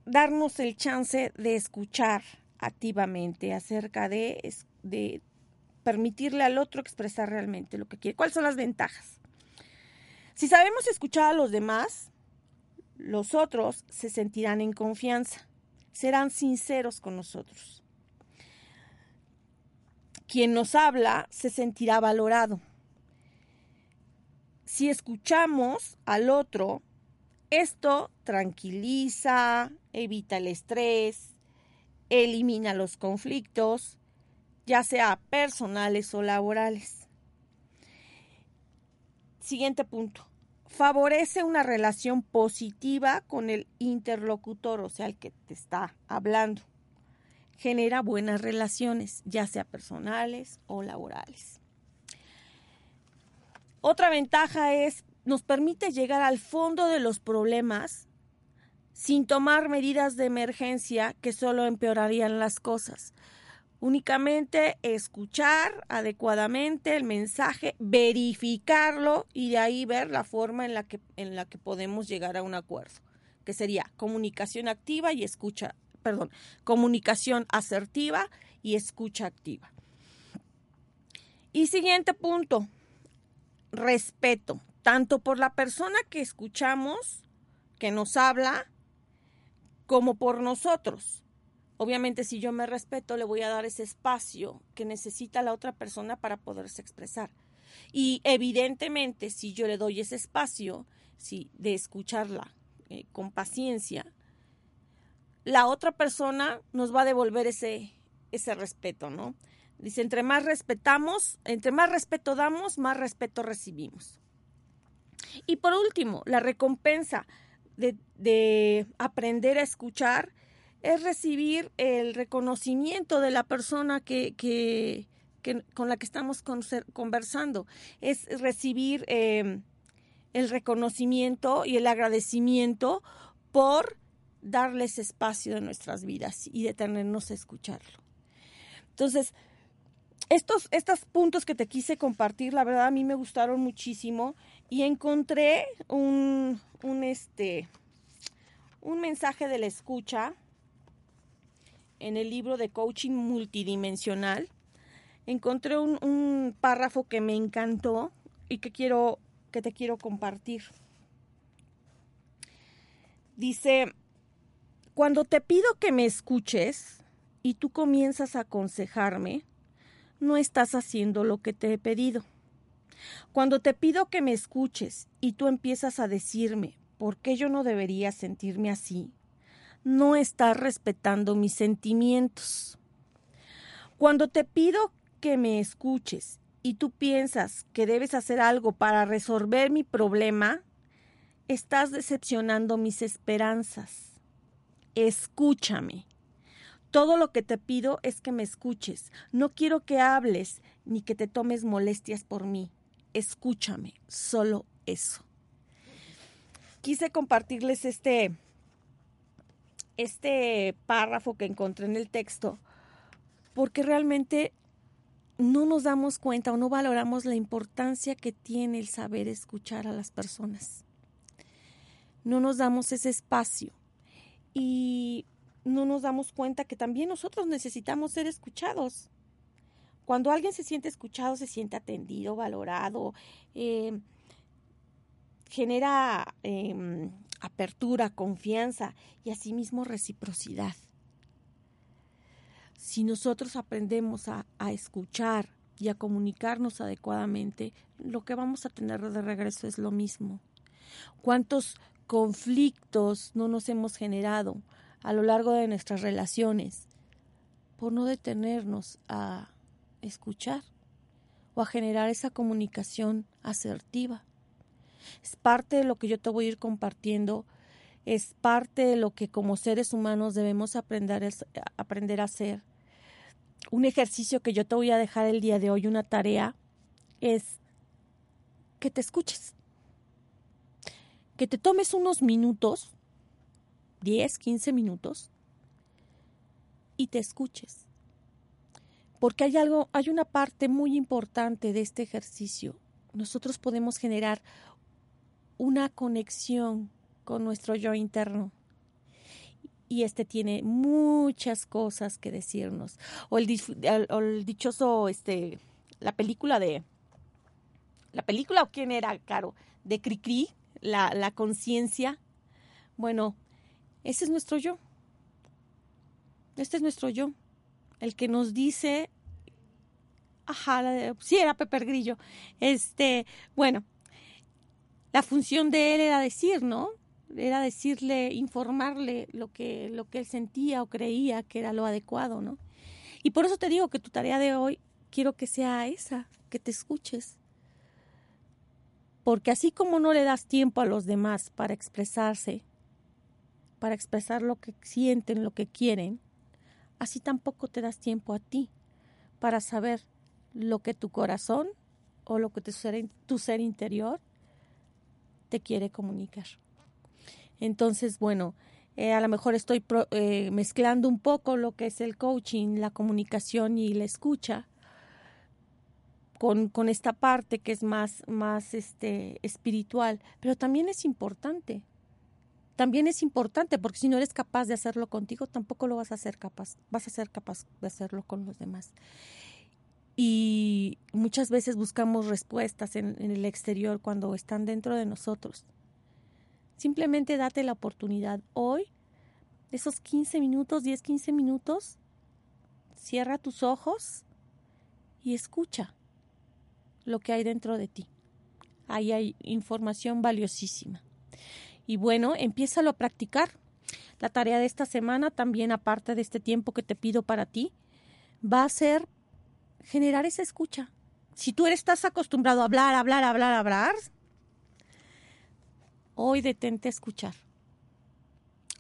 darnos el chance de escuchar activamente, acerca de, de permitirle al otro expresar realmente lo que quiere. ¿Cuáles son las ventajas? Si sabemos escuchar a los demás, los otros se sentirán en confianza, serán sinceros con nosotros. Quien nos habla se sentirá valorado. Si escuchamos al otro, esto tranquiliza, evita el estrés, elimina los conflictos, ya sea personales o laborales. Siguiente punto. Favorece una relación positiva con el interlocutor, o sea, el que te está hablando. Genera buenas relaciones, ya sea personales o laborales. Otra ventaja es nos permite llegar al fondo de los problemas sin tomar medidas de emergencia que solo empeorarían las cosas. Únicamente escuchar adecuadamente el mensaje, verificarlo y de ahí ver la forma en la que, en la que podemos llegar a un acuerdo, que sería comunicación activa y escucha, perdón, comunicación asertiva y escucha activa. Y siguiente punto, respeto tanto por la persona que escuchamos, que nos habla, como por nosotros. Obviamente, si yo me respeto, le voy a dar ese espacio que necesita la otra persona para poderse expresar. Y evidentemente, si yo le doy ese espacio si, de escucharla eh, con paciencia, la otra persona nos va a devolver ese, ese respeto, ¿no? Dice, entre más respetamos, entre más respeto damos, más respeto recibimos. Y por último, la recompensa de, aprender a escuchar es recibir el reconocimiento de la persona que, que, con la que estamos conversando, es recibir eh, el reconocimiento y el agradecimiento por darles espacio de nuestras vidas y detenernos a escucharlo. Entonces, estos, estos puntos que te quise compartir, la verdad a mí me gustaron muchísimo y encontré un, un, este, un mensaje de la escucha en el libro de coaching multidimensional. Encontré un, un párrafo que me encantó y que quiero que te quiero compartir. Dice, cuando te pido que me escuches y tú comienzas a aconsejarme, no estás haciendo lo que te he pedido. Cuando te pido que me escuches y tú empiezas a decirme por qué yo no debería sentirme así, no estás respetando mis sentimientos. Cuando te pido que me escuches y tú piensas que debes hacer algo para resolver mi problema, estás decepcionando mis esperanzas. Escúchame. Todo lo que te pido es que me escuches. No quiero que hables ni que te tomes molestias por mí. Escúchame, solo eso. Quise compartirles este este párrafo que encontré en el texto porque realmente no nos damos cuenta o no valoramos la importancia que tiene el saber escuchar a las personas. No nos damos ese espacio y no nos damos cuenta que también nosotros necesitamos ser escuchados. Cuando alguien se siente escuchado, se siente atendido, valorado, eh, genera em, apertura, confianza y asimismo reciprocidad. Si nosotros aprendemos a, a escuchar y a comunicarnos adecuadamente, lo que vamos a tener de regreso es lo mismo. ¿Cuántos conflictos no nos hemos generado a lo largo de nuestras relaciones por no detenernos a escuchar o a generar esa comunicación asertiva? es parte de lo que yo te voy a ir compartiendo, es parte de lo que como seres humanos debemos aprender, aprender a hacer. Un ejercicio que yo te voy a dejar el día de hoy, una tarea, es que te escuches. Que te tomes unos minutos, 10, 15 minutos, y te escuches. Porque hay algo, hay una parte muy importante de este ejercicio. Nosotros podemos generar una conexión con nuestro yo interno. Y este tiene muchas cosas que decirnos. O el, dichoso, este, la película de, la película o quién era, Caro, de Cricri, la, la conciencia. Bueno, ese es nuestro yo. Este es nuestro yo. El que nos dice, ajá, sí era Pepe Grillo. Este, bueno, la función de él era decir, ¿no? Era decirle, informarle lo que, lo que él sentía o creía que era lo adecuado, ¿no? Y por eso te digo que tu tarea de hoy quiero que sea esa, que te escuches. Porque así como no le das tiempo a los demás para expresarse, para expresar lo que sienten, lo que quieren, así tampoco te das tiempo a ti para saber lo que tu corazón o lo que tu ser, tu interior te quiere comunicar. Entonces, bueno, eh, a lo mejor estoy eh, mezclando un poco lo que es el coaching, la comunicación y la escucha con, con esta parte que es más, más este, espiritual, pero también es importante. También es importante porque si no eres capaz de hacerlo contigo, tampoco lo vas a ser capaz, vas a ser capaz de hacerlo con los demás y muchas veces buscamos respuestas en, el exterior cuando están dentro de nosotros. Simplemente date la oportunidad hoy, esos 15 minutos, 10, 15 minutos, cierra tus ojos y escucha lo que hay dentro de ti. Ahí hay información valiosísima. Y bueno, empiézalo a practicar. La tarea de esta semana, también aparte de este tiempo que te pido para ti, va a ser generar esa escucha. Si tú estás acostumbrado a hablar, hablar, hablar, hablar, hoy detente a escuchar.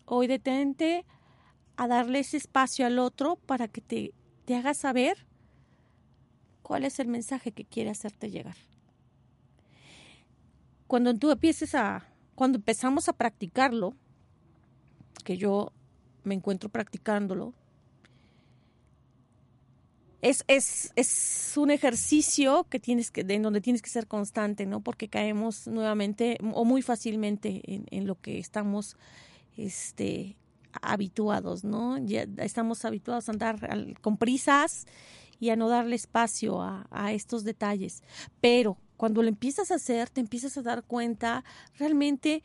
Hoy detente a darle ese espacio al otro para que te, te haga saber cuál es el mensaje que quiere hacerte llegar. Cuando tú empieces a, cuando empezamos a practicarlo, que yo me encuentro practicándolo, es, es, es un ejercicio que tienes que, en donde tienes que ser constante, ¿no? Porque caemos nuevamente o muy fácilmente en, lo que estamos este, habituados, ¿no? Ya estamos habituados a andar con prisas y a no darle espacio a, estos detalles. Pero cuando lo empiezas a hacer, te empiezas a dar cuenta realmente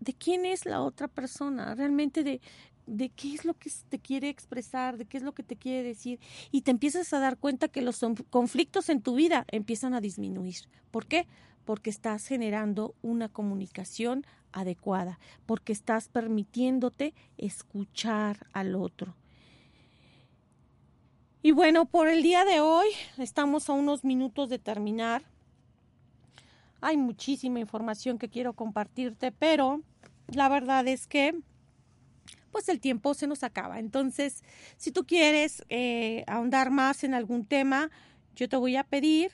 de quién es la otra persona, realmente de de qué es lo que te quiere expresar, de qué es lo que te quiere decir, y te empiezas a dar cuenta que los conflictos en tu vida empiezan a disminuir. ¿Por qué? Porque estás generando una comunicación adecuada, porque estás permitiéndote escuchar al otro. Y bueno, por el día de hoy estamos a unos minutos de terminar. Hay muchísima información que quiero compartirte, pero la verdad es que pues el tiempo se nos acaba. Entonces, si tú quieres eh, ahondar más en algún tema, yo te voy a pedir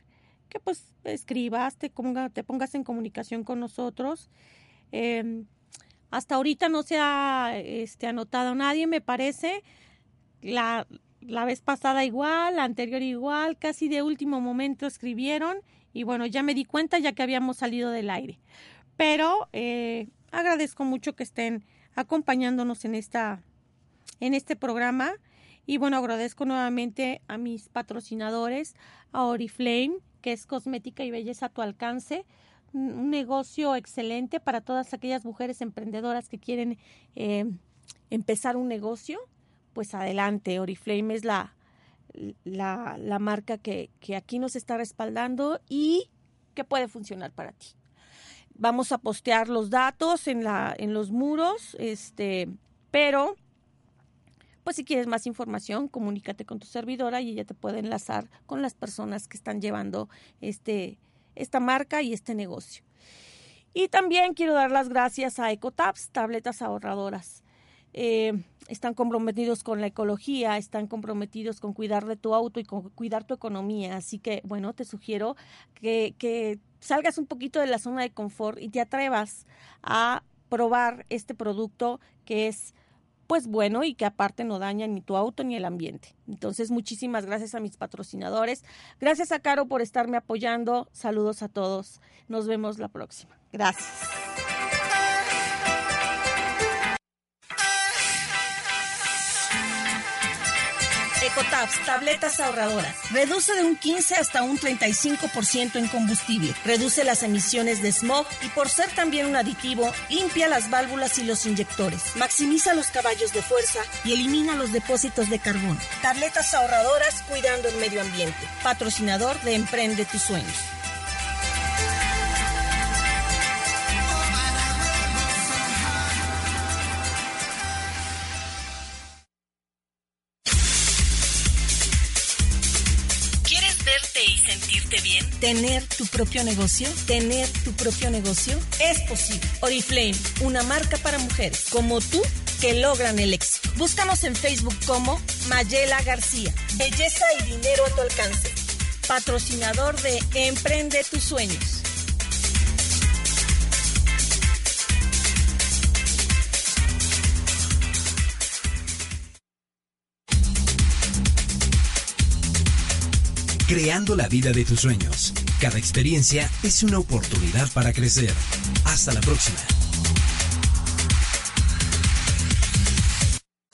que pues escribas, te, te pongas en comunicación con nosotros. Em, hasta ahorita no se ha este, anotado nadie, me parece. La, la vez pasada igual, la anterior igual, casi de último momento escribieron y bueno, ya me di cuenta ya que habíamos salido del aire. Pero eh, agradezco mucho que estén acompañándonos en esta en este programa y bueno, agradezco nuevamente a mis patrocinadores, a Oriflame, que es cosmética y belleza a tu alcance, un negocio excelente para todas aquellas mujeres emprendedoras que quieren eh, empezar un negocio pues adelante. Oriflame es la, la, la marca que, que, aquí nos está respaldando y que puede funcionar para ti. Vamos a postear los datos en, la, en los muros, este, pero pues si quieres más información, comunícate con tu servidora y ella te puede enlazar con las personas que están llevando este, esta marca y este negocio. Y también quiero dar las gracias a EcoTabs, tabletas ahorradoras. Eh, están comprometidos con la ecología, están comprometidos con cuidar de tu auto y con cuidar tu economía. Así que, bueno, te sugiero que, que salgas un poquito de la zona de confort y te atrevas a probar este producto que es pues bueno y que aparte no daña ni tu auto ni el ambiente. Entonces, muchísimas gracias a mis patrocinadores. Gracias a Caro por estarme apoyando. Saludos a todos. Nos vemos la próxima. Gracias. Ecotabs, tabletas ahorradoras. Reduce de un 15 hasta un 35% en combustible. Reduce las emisiones de smog y por ser también un aditivo, limpia las válvulas y los inyectores. Maximiza los caballos de fuerza y elimina los depósitos de carbón. Tabletas ahorradoras cuidando el medio ambiente. Patrocinador de Emprende tus sueños. ¿Tener tu propio negocio? ¿Tener tu propio negocio? Es posible. Oriflame, una marca para mujeres como tú que logran el éxito. Búscanos en Facebook como Mayela García. Belleza y dinero a tu alcance. Patrocinador de Emprende tus sueños. Creando la vida de tus sueños. Cada experiencia es una oportunidad para crecer. Hasta la próxima.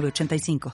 85